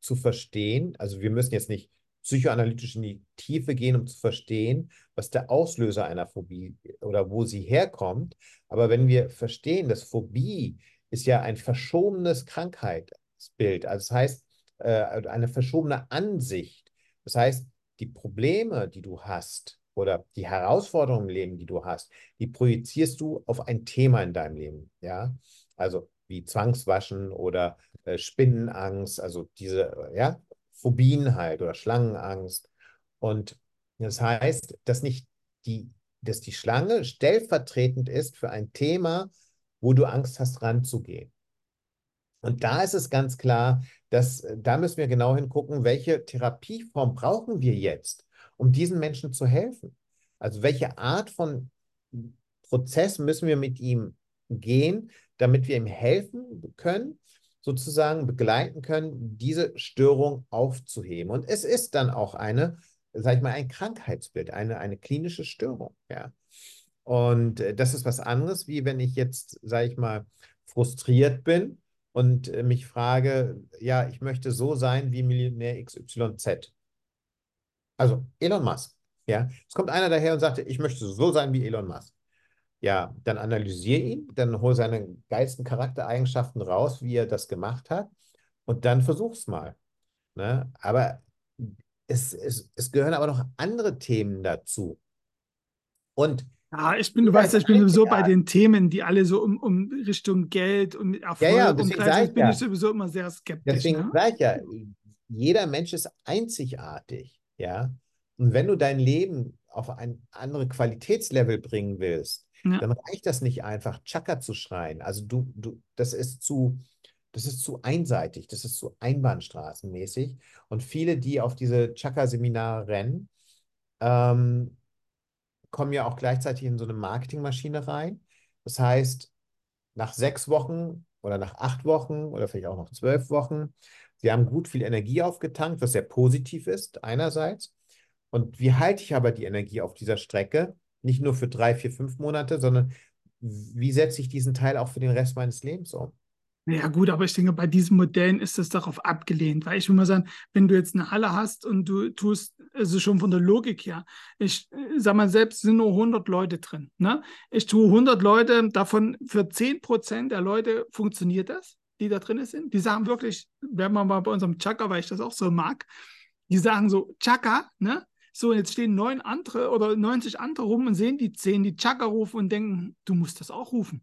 zu verstehen, also wir müssen jetzt nicht psychoanalytisch in die Tiefe gehen, um zu verstehen, was der Auslöser einer Phobie oder wo sie herkommt. Aber wenn wir verstehen, dass Phobie ist ja ein verschobenes Krankheitsbild, also das heißt, äh, eine verschobene Ansicht. Das heißt, die Probleme, die du hast oder die Herausforderungen im Leben, die du hast, die projizierst du auf ein Thema in deinem Leben. Ja, also wie Zwangswaschen oder äh, Spinnenangst, also diese, ja, Phobien halt oder Schlangenangst. Und das heißt, dass nicht die, dass die Schlange stellvertretend ist für ein Thema, wo du Angst hast, ranzugehen. Und da ist es ganz klar, dass äh, da müssen wir genau hingucken, welche Therapieform brauchen wir jetzt, um diesen Menschen zu helfen. Also welche Art von Prozess müssen wir mit ihm gehen, damit wir ihm helfen können, sozusagen begleiten können, diese Störung aufzuheben. Und es ist dann auch eine, sag ich mal, ein Krankheitsbild, eine, eine klinische Störung, ja. Und äh, das ist was anderes, wie wenn ich jetzt, sage ich mal, frustriert bin und äh, mich frage, ja, ich möchte so sein wie Millionär XYZ. Also Elon Musk, ja. Es kommt einer daher und sagt, ich möchte so sein wie Elon Musk. Ja, dann analysiere ihn, dann hol seine geilsten Charaktereigenschaften raus, wie er das gemacht hat und dann versuch's mal. Ne? Aber es, es, es gehören aber noch andere Themen dazu. Und Ja, ich bin, du Ja, weißt ja, ich bin sowieso bei den Themen, die alle so um, um Richtung Geld und Erfolg ja, und deswegen sag gleichzeitig ich bin ja. ich sowieso immer sehr skeptisch. Deswegen Ne? sage ich ja, jeder Mensch ist einzigartig, ja. Und wenn du dein Leben auf ein anderes Qualitätslevel bringen willst, Ja. dann reicht das nicht einfach, Chaka zu schreien. Also du, du, das ist zu, das ist zu einseitig, das ist zu einbahnstraßenmäßig. Und viele, die auf diese Chaka-Seminare rennen, ähm, kommen ja auch gleichzeitig in so eine Marketingmaschine rein. Das heißt, nach sechs Wochen oder nach acht Wochen oder vielleicht auch noch zwölf Wochen, sie haben gut viel Energie aufgetankt, was sehr positiv ist, einerseits. Und wie halte ich aber die Energie auf dieser Strecke? Nicht nur für drei, vier, fünf Monate, sondern wie setze ich diesen Teil auch für den Rest meines Lebens um? Ja, gut, aber ich denke, bei diesen Modellen ist das darauf abgelehnt, weil ich will mal sagen, wenn du jetzt eine Halle hast und du tust, also schon von der Logik her, ich äh, sag mal, selbst sind nur 100 Leute drin, ne? Ich tue 100 Leute, davon für 10% der Leute funktioniert das, die da drin sind. Die sagen wirklich, wenn man mal bei unserem Chaka, weil ich das auch so mag, die sagen so, Chaka, ne? So, jetzt stehen neun andere oder 90 andere rum und sehen die zehn, die Chaka rufen und denken, du musst das auch rufen.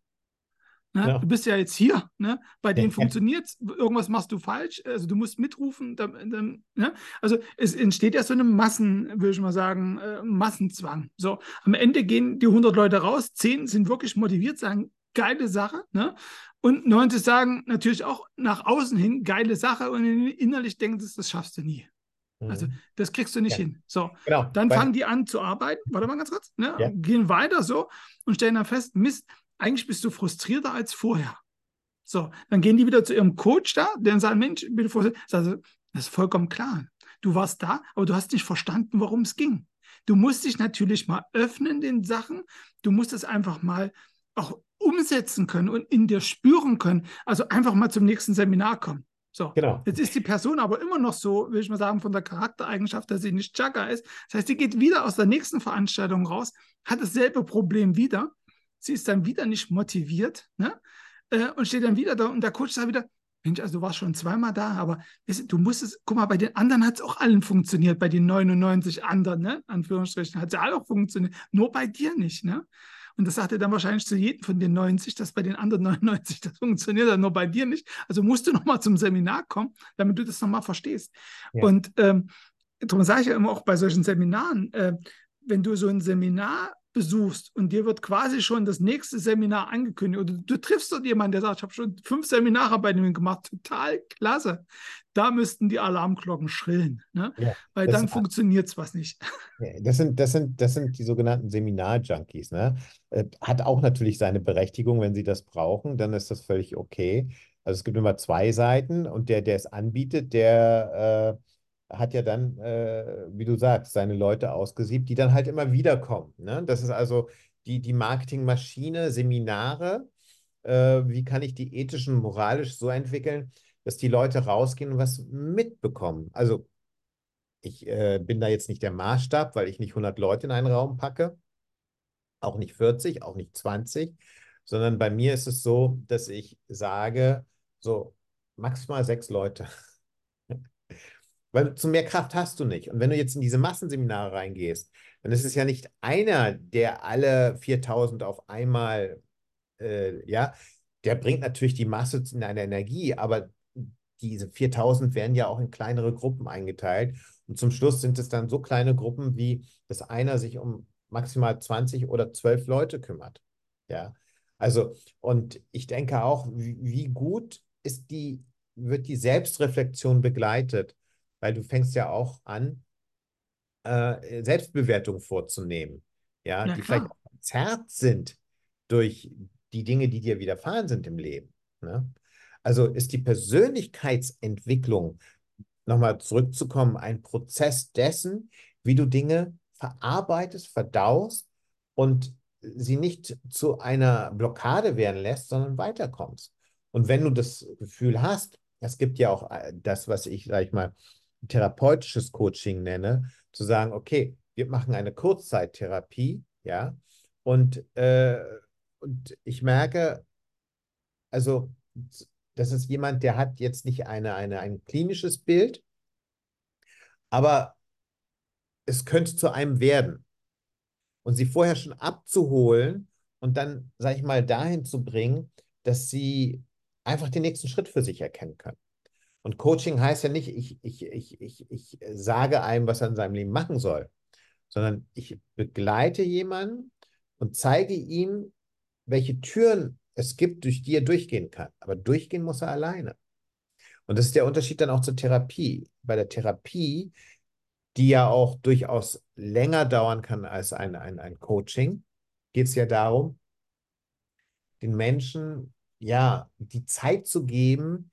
Ne? Genau. Du bist ja jetzt hier, ne? bei Ja, denen ja. funktioniert es, irgendwas machst du falsch, also du musst mitrufen. Dann, dann, ne? Also es entsteht ja so eine Massen, würde ich mal sagen, äh, Massenzwang. So, am Ende gehen die 100 Leute raus, 10 sind wirklich motiviert, sagen, geile Sache, ne? und 90 sagen natürlich auch nach außen hin, geile Sache und innerlich denken, das, das schaffst du nie. Also Mhm. das kriegst du nicht Ja. hin. So, Genau. dann fangen die an zu arbeiten, warte mal ganz kurz, ne? Ja. gehen weiter so und stellen dann fest, Mist, eigentlich bist du frustrierter als vorher. So, dann gehen die wieder zu ihrem Coach da, der dann sagt, Mensch, frustriert. Sagt er, das ist vollkommen klar. Du warst da, aber du hast nicht verstanden, worum es ging. Du musst dich natürlich mal öffnen den Sachen. Du musst es einfach mal auch umsetzen können und in dir spüren können. Also einfach mal zum nächsten Seminar kommen. So, Genau. Jetzt ist die Person aber immer noch so, will ich mal sagen, von der Charaktereigenschaft, dass sie nicht Chaka ist. Das heißt, sie geht wieder aus der nächsten Veranstaltung raus, hat dasselbe Problem wieder. Sie ist dann wieder nicht motiviert ne? äh, und steht dann wieder da und der Coach sagt wieder, Mensch, also du warst schon zweimal da, aber du, du musst es, guck mal, bei den anderen hat es auch allen funktioniert, bei den 99 anderen, ne? Anführungsstrichen, hat es ja alle auch funktioniert, nur bei dir nicht, ne? Und das sagt er dann wahrscheinlich zu jedem von den 90, dass bei den anderen 99 das funktioniert, aber nur bei dir nicht. Also musst du nochmal zum Seminar kommen, damit du das nochmal verstehst. Ja. Und ähm, darum sage ich ja immer auch bei solchen Seminaren, äh, wenn du so ein Seminar besuchst und dir wird quasi schon das nächste Seminar angekündigt oder du, triffst dort jemanden, der sagt, ich habe schon fünf Seminare bei dem gemacht, total klasse. Da müssten die Alarmglocken schrillen, ne? Ja, weil dann funktioniert es was nicht. Das sind, das sind, das sind die sogenannten Seminar-Junkies, ne? Äh, Hat auch natürlich seine Berechtigung, wenn sie das brauchen, dann ist das völlig okay. Also es gibt immer zwei Seiten und der, der es anbietet, der äh, hat ja dann, äh, wie du sagst, seine Leute ausgesiebt, die dann halt immer wiederkommen. Ne? Das ist also die, die Marketingmaschine, Seminare. Äh, wie kann ich die ethisch und moralisch so entwickeln, dass die Leute rausgehen und was mitbekommen? Also ich äh, bin da jetzt nicht der Maßstab, weil ich nicht 100 Leute in einen Raum packe, auch nicht 40, auch nicht 20, sondern bei mir ist es so, dass ich sage, so maximal sechs Leute. Weil zu mehr Kraft hast du nicht. Und wenn du jetzt in diese Massenseminare reingehst, dann ist es ja nicht einer, der alle 4000 auf einmal, äh, ja, der bringt natürlich die Masse in eine Energie, aber diese 4000 werden ja auch in kleinere Gruppen eingeteilt. Und zum Schluss sind es dann so kleine Gruppen, wie dass einer sich um maximal 20 oder 12 Leute kümmert. Ja, also, und ich denke auch, wie, wie gut ist die, wird die Selbstreflexion begleitet, weil du fängst ja auch an, äh, Selbstbewertung vorzunehmen, ja, Ja, die klar. vielleicht auch verzerrt sind durch die Dinge, die dir widerfahren sind im Leben. Ne? Also ist die Persönlichkeitsentwicklung, nochmal zurückzukommen, ein Prozess dessen, wie du Dinge verarbeitest, verdaust und sie nicht zu einer Blockade werden lässt, sondern weiterkommst. Und wenn du das Gefühl hast, es gibt ja auch äh, das, was ich, sag ich mal, therapeutisches Coaching nenne, zu sagen, okay, wir machen eine Kurzzeittherapie, ja, und, äh, und ich merke, also das ist jemand, der hat jetzt nicht eine, eine, ein klinisches Bild, aber es könnte zu einem werden. Und sie vorher schon abzuholen und dann, sag ich mal, dahin zu bringen, dass sie einfach den nächsten Schritt für sich erkennen können. Und Coaching heißt ja nicht, ich, ich, ich, ich, ich sage einem, was er in seinem Leben machen soll, sondern ich begleite jemanden und zeige ihm, welche Türen es gibt, durch die er durchgehen kann. Aber durchgehen muss er alleine. Und das ist der Unterschied dann auch zur Therapie. Bei der Therapie, die ja auch durchaus länger dauern kann als ein, ein, ein Coaching, geht es ja darum, den Menschen ja die Zeit zu geben,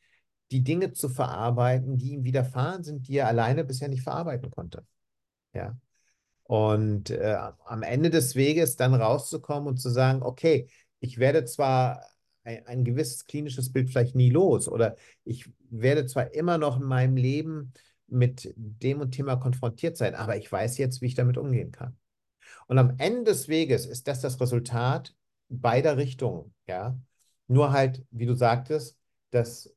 die Dinge zu verarbeiten, die ihm widerfahren sind, die er alleine bisher nicht verarbeiten konnte. Ja. Und äh, am Ende des Weges dann rauszukommen und zu sagen, okay, ich werde zwar ein, ein gewisses klinisches Bild vielleicht nie los oder ich werde zwar immer noch in meinem Leben mit dem und Thema konfrontiert sein, aber ich weiß jetzt, wie ich damit umgehen kann. Und am Ende des Weges ist das das Resultat beider Richtungen, ja. Nur halt, wie du sagtest, dass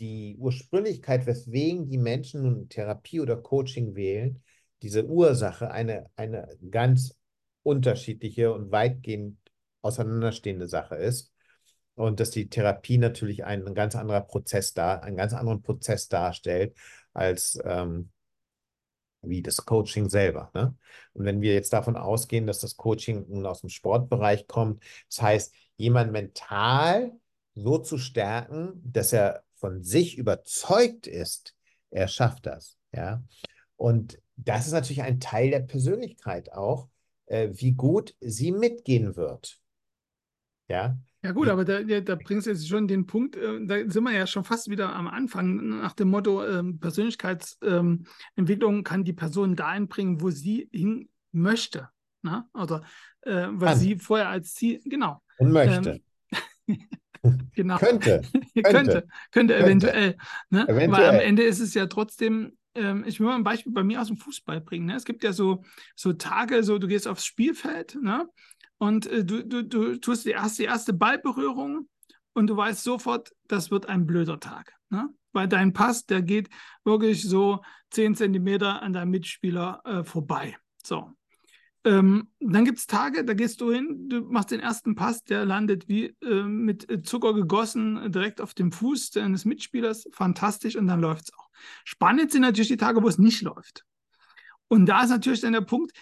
die Ursprünglichkeit, weswegen die Menschen nun Therapie oder Coaching wählen, diese Ursache eine, eine ganz unterschiedliche und weitgehend auseinanderstehende Sache ist. und dass die Therapie natürlich ein, ein ganz anderer Prozess da, einen ganz anderen Prozess darstellt als ähm, wie das Coaching selber. Ne? Und wenn wir jetzt davon ausgehen, dass das Coaching nun aus dem Sportbereich kommt, das heißt, jemand mental so zu stärken, dass er von sich überzeugt ist, er schafft das. Ja? Und das ist natürlich ein Teil der Persönlichkeit auch, äh, wie gut sie mitgehen wird. Ja, ja gut, aber da, da bringst du jetzt schon den Punkt, äh, da sind wir ja schon fast wieder am Anfang, nach dem Motto, äh, Persönlichkeitsentwicklung ähm, kann die Person dahin bringen, wo sie hin möchte. Ne? Oder äh, was sie vorher als Ziel, genau. Und möchte. Ähm, genau. könnte. Könnte. könnte. Könnte, eventuell. Ne? eventuell. Weil am Ende ist es ja trotzdem ähm, ich will mal ein Beispiel bei mir aus dem Fußball bringen. Ne? Es gibt ja so, so Tage, so du gehst aufs Spielfeld ne? und äh, du, du, du tust die erste, die erste Ballberührung und du weißt sofort, das wird ein blöder Tag. Ne? Weil dein Pass, der geht wirklich so 10 Zentimeter an deinem Mitspieler äh, vorbei. So. Ähm, dann gibt es Tage, da gehst du hin, du machst den ersten Pass, der landet wie äh, mit Zucker gegossen direkt auf dem Fuß deines Mitspielers. Fantastisch und dann läuft es auch. Spannend sind natürlich die Tage, wo es nicht läuft. Und da ist natürlich dann der Punkt,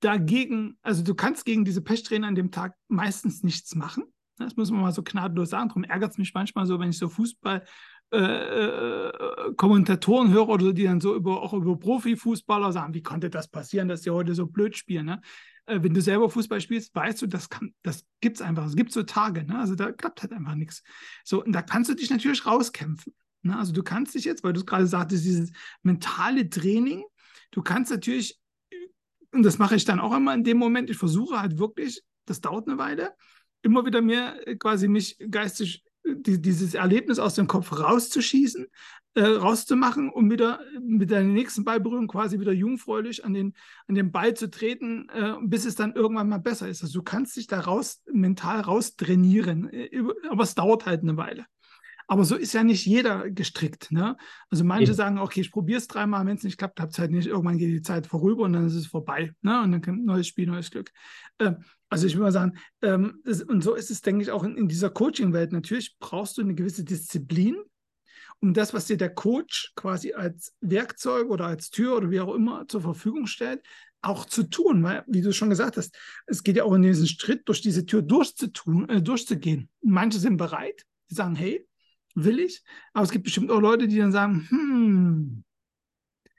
dagegen, also du kannst gegen diese Pechtrainer an dem Tag meistens nichts machen. Das muss man mal so gnadenlos sagen. Darum ärgert es mich manchmal so, wenn ich so Fußball äh, äh, Kommentatoren höre oder die dann so über, auch über Profifußballer sagen, wie konnte das passieren, dass die heute so blöd spielen. Ne? Äh, wenn du selber Fußball spielst, weißt du, das, das gibt es einfach. Es gibt so Tage, ne? also da klappt halt einfach nichts. So, und da kannst du dich natürlich rauskämpfen. Ne? Also du kannst dich jetzt, weil du es gerade sagtest, dieses mentale Training, du kannst natürlich und das mache ich dann auch immer in dem Moment, ich versuche halt wirklich, das dauert eine Weile, immer wieder mir äh, quasi mich geistig äh, die, dieses Erlebnis aus dem Kopf rauszuschießen, äh, rauszumachen, um wieder mit der nächsten Ballberührung quasi wieder jungfräulich an den, an den Ball zu treten, äh, bis es dann irgendwann mal besser ist. Also du kannst dich da raus, mental raustrainieren, äh, aber es dauert halt eine Weile. Aber so ist ja nicht jeder gestrickt. Ne? Also manche Eben. sagen, okay, ich probiere es dreimal, wenn es nicht klappt, habt es halt nicht. Irgendwann geht die Zeit vorüber und dann ist es vorbei. Ne? Und dann kommt neues Spiel, neues Glück. Ähm, also ich würde mal sagen, ähm, das, und so ist es, denke ich, auch in, in dieser Coaching-Welt. Natürlich brauchst du eine gewisse Disziplin, um das, was dir der Coach quasi als Werkzeug oder als Tür oder wie auch immer zur Verfügung stellt, auch zu tun, weil, wie du schon gesagt hast, es geht ja auch in diesen Schritt, durch diese Tür durchzutun, äh, durchzugehen. Manche sind bereit, die sagen, hey, will ich. Aber es gibt bestimmt auch Leute, die dann sagen, hm,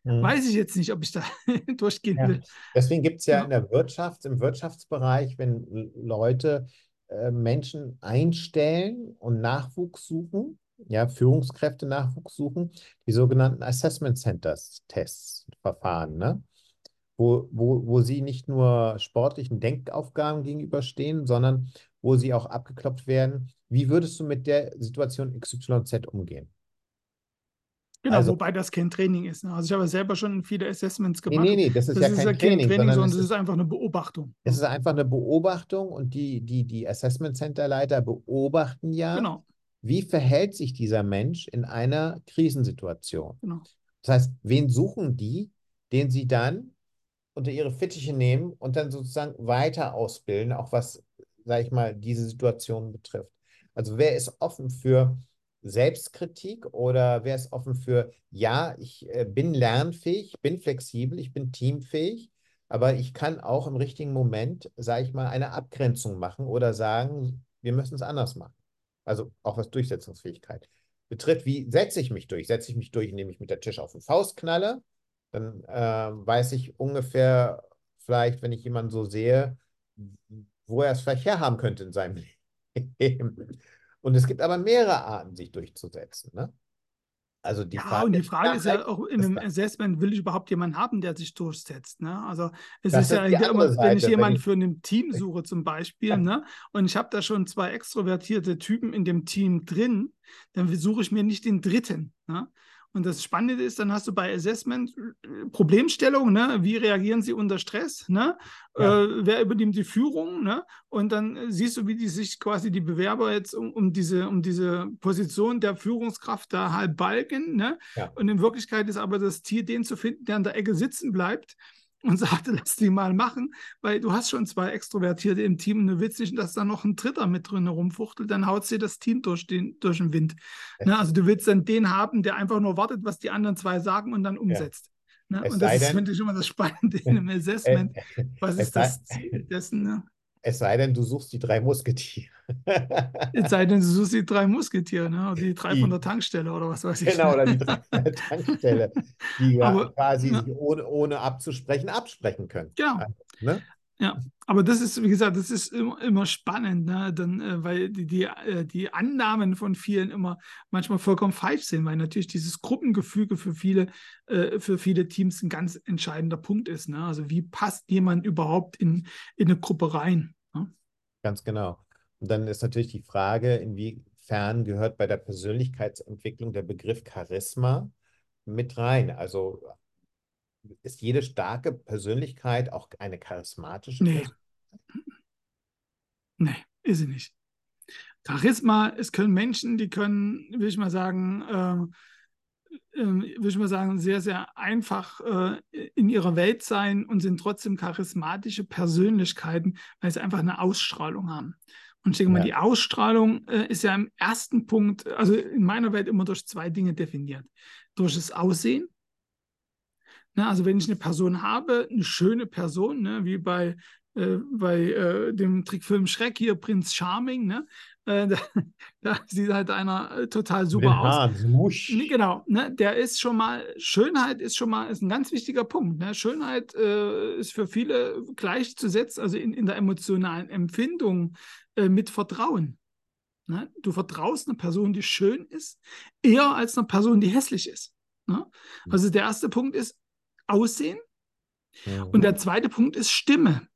hm. weiß ich jetzt nicht, ob ich da durchgehen ja. will. Deswegen gibt es ja, ja, in der Wirtschaft, im Wirtschaftsbereich, wenn Leute äh, Menschen einstellen und Nachwuchs suchen, ja, Führungskräfte Nachwuchs suchen, die sogenannten Assessment Centers Tests, Verfahren, ne? Wo, wo, wo sie nicht nur sportlichen Denkaufgaben gegenüberstehen, sondern wo sie auch abgeklopft werden. Wie würdest du mit der Situation XYZ umgehen? Genau, also, wobei das kein Training ist. Ne? Also ich habe selber schon viele Assessments gemacht. Nee, nee, nee, das ist das ja ist kein, ja kein Training, Training, sondern, sondern es ist einfach eine Beobachtung. Es ist einfach eine Beobachtung und die, die, die Assessment Center Leiter beobachten ja, genau. wie verhält sich dieser Mensch in einer Krisensituation. Genau. Das heißt, wen suchen die, den sie dann unter ihre Fittiche nehmen und dann sozusagen weiter ausbilden, auch was sage ich mal, diese Situation betrifft. Also wer ist offen für Selbstkritik oder wer ist offen für, ja, ich äh, bin lernfähig, bin flexibel, ich bin teamfähig, aber ich kann auch im richtigen Moment, sage ich mal, eine Abgrenzung machen oder sagen, wir müssen es anders machen. Also auch was Durchsetzungsfähigkeit betrifft. Wie setze ich mich durch? Setze ich mich durch, indem ich mit der Tisch auf den Faust knalle? Dann äh, weiß ich ungefähr, vielleicht, wenn ich jemanden so sehe, wo er es vielleicht herhaben könnte in seinem Leben. Und es gibt aber mehrere Arten, sich durchzusetzen. Ne? Also die ja, Frage, und die Frage ist ja auch in einem Assessment, will ich überhaupt jemanden haben, der sich durchsetzt? Ne? Also es ist ja immer, Seite, wenn ich jemanden für ein Team suche zum Beispiel, ja. ne? und ich habe da schon zwei extrovertierte Typen in dem Team drin, dann suche ich mir nicht den dritten. Ne? Und das Spannende ist, dann hast du bei Assessment äh, Problemstellung, ne? wie reagieren sie unter Stress, ne? Ja. Äh, wer übernimmt die Führung, ne? und dann äh, siehst du, wie die sich quasi die Bewerber jetzt um, um, diese, um diese Position der Führungskraft da halb balken. Ne? Ja. Und in Wirklichkeit ist aber das Tier, den zu finden, der an der Ecke sitzen bleibt, und sagte, lass die mal machen, weil du hast schon zwei Extrovertierte im Team und du willst nicht, dass da noch ein Dritter mit drin rumfuchtelt, dann haut dir das Team durch den, durch den Wind. Ne? Also du willst dann den haben, der einfach nur wartet, was die anderen zwei sagen und dann umsetzt. Ja. Ne? Und das ist, finde ich, immer das Spannende in einem Assessment. Was ist das Ziel dessen? Ne? Es sei denn, du suchst die drei Musketiere. es sei denn, du suchst die drei Musketiere, ne? Oder die drei die, von der Tankstelle oder was weiß ich. Genau, oder die drei von der Tankstelle, die Aber, quasi ja. ohne, ohne abzusprechen absprechen können. Genau. Also, ne? Ja, aber das ist, wie gesagt, das ist immer, immer spannend, ne? Dann, äh, weil die, die, äh, die Annahmen von vielen immer manchmal vollkommen falsch sind, weil natürlich dieses Gruppengefüge für viele, äh, für viele Teams ein ganz entscheidender Punkt ist. Ne? Also wie passt jemand überhaupt in, in eine Gruppe rein? Ne? Ganz genau. Und dann ist natürlich die Frage, inwiefern gehört bei der Persönlichkeitsentwicklung der Begriff Charisma mit rein? Also ist jede starke Persönlichkeit auch eine charismatische nee. Persönlichkeit? Nee, ist sie nicht. Charisma, es können Menschen, die können, will ich mal sagen, äh, äh, will ich mal sagen, sehr, sehr einfach äh, in ihrer Welt sein und sind trotzdem charismatische Persönlichkeiten, weil sie einfach eine Ausstrahlung haben. Und ich denke ja. mal, die Ausstrahlung äh, ist ja im ersten Punkt, also in meiner Welt immer durch zwei Dinge definiert. Durch das Aussehen, Ne, also wenn ich eine Person habe, eine schöne Person, ne, wie bei, äh, bei äh, dem Trickfilm Schreck hier, Prinz Charming, ne, äh, da, da, sieht halt einer äh, total super aus. Haaren, nee, genau, ne, der ist schon mal, Schönheit ist schon mal ist ein ganz wichtiger Punkt. Ne? Schönheit äh, ist für viele gleichzusetzen, also in, in der emotionalen Empfindung äh, mit Vertrauen. Ne? Du vertraust einer Person, die schön ist, eher als einer Person, die hässlich ist. Ne? Hm. Also der erste Punkt ist, Aussehen. Mhm. Und der zweite Punkt ist Stimme.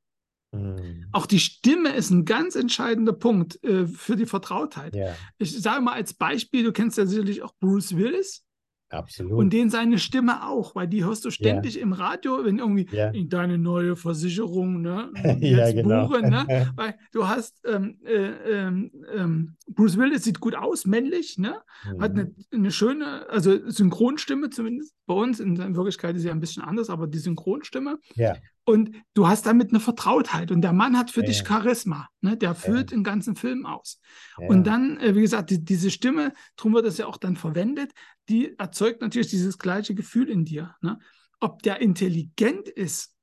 Mhm. Auch die Stimme ist ein ganz entscheidender Punkt äh, für die Vertrautheit. Ja. Ich sage mal als Beispiel, du kennst ja sicherlich auch Bruce Willis. Absolut. Und den seine Stimme auch, weil die hörst du ständig ja. im Radio, wenn irgendwie ja. deine neue Versicherung, ne? ja, genau. buchen, ne? Weil du hast ähm, äh, ähm, ähm, Bruce Willis sieht gut aus, männlich, ne? Mhm. Hat eine, eine, schöne, also Synchronstimme zumindest bei uns. In, Wirklichkeit ist sie ja ein bisschen anders, aber die Synchronstimme. Ja. Und du hast damit eine Vertrautheit. Und der Mann hat für ja, dich Charisma. Ne? Der füllt ja. den ganzen Film aus. Ja. Und dann, äh, wie gesagt, die, diese Stimme, darum wird das ja auch dann verwendet, die erzeugt natürlich dieses gleiche Gefühl in dir. Ne? Ob der intelligent ist,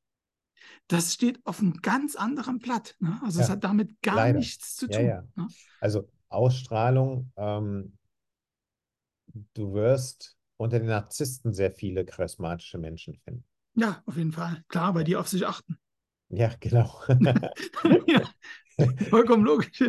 das steht auf einem ganz anderen Blatt. Ne? Also es hat damit gar Leider. nichts zu tun. Ne? Also Ausstrahlung, ähm, du wirst unter den Narzissten sehr viele charismatische Menschen finden. Ja, auf jeden Fall. Klar, weil die auf sich achten. Ja, genau. ja, vollkommen logisch.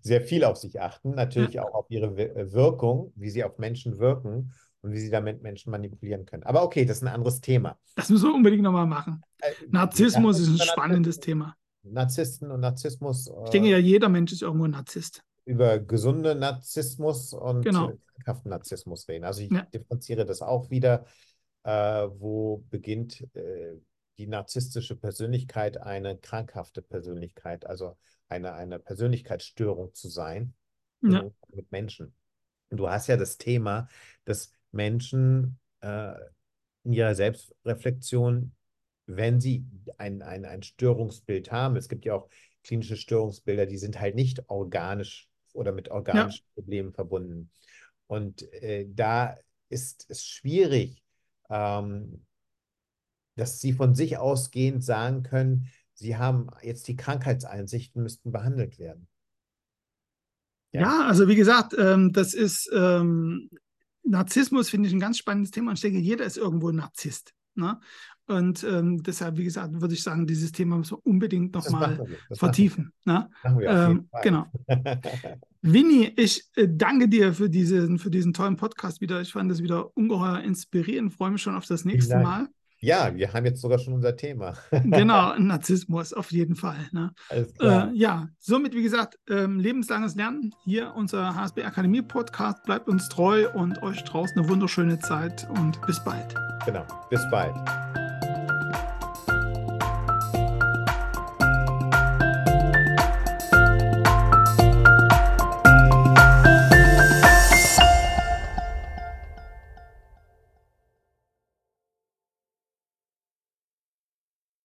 Sehr viel auf sich achten, natürlich ja. auch auf ihre äh, Wirkung, wie sie auf Menschen wirken und wie sie damit Menschen manipulieren können. Aber okay, das ist ein anderes Thema. Das müssen wir unbedingt nochmal machen. Äh, Narzissmus ist ein spannendes Thema. Narzissten und Narzissmus. Ich denke ja, jeder Mensch ist irgendwo ein Narzisst. Über gesunde Narzissmus und genau. krankhaften Narzissmus reden. Also ich ja. differenziere das auch wieder äh, wo beginnt äh, die narzisstische Persönlichkeit eine krankhafte Persönlichkeit, also eine, eine Persönlichkeitsstörung zu sein ja. mit Menschen. Und du hast ja das Thema, dass Menschen äh, in ihrer Selbstreflexion, wenn sie ein, ein, ein Störungsbild haben, es gibt ja auch klinische Störungsbilder, die sind halt nicht organisch oder mit organischen ja. Problemen verbunden. Und äh, da ist es schwierig, ähm, dass sie von sich ausgehend sagen können, sie haben jetzt die Krankheitseinsichten, müssten behandelt werden. Ja, ja also wie gesagt, ähm, das ist ähm, Narzissmus, finde ich ein ganz spannendes Thema. Und ich denke, jeder ist irgendwo ein Narzisst. Ne? Und ähm, deshalb, wie gesagt, würde ich sagen, dieses Thema müssen wir unbedingt nochmal vertiefen. Ne? Ähm, genau. Winnie, ich äh, danke dir für diesen, für diesen tollen Podcast wieder. Ich fand es wieder ungeheuer inspirierend. Freue mich schon auf das nächste Mal. Ja, wir haben jetzt sogar schon unser Thema. genau, Narzissmus auf jeden Fall. Ne? Alles klar. Äh, ja, somit, wie gesagt, ähm, lebenslanges Lernen. Hier unser HSB Akademie Podcast. Bleibt uns treu und euch draußen eine wunderschöne Zeit und bis bald. Genau, bis bald.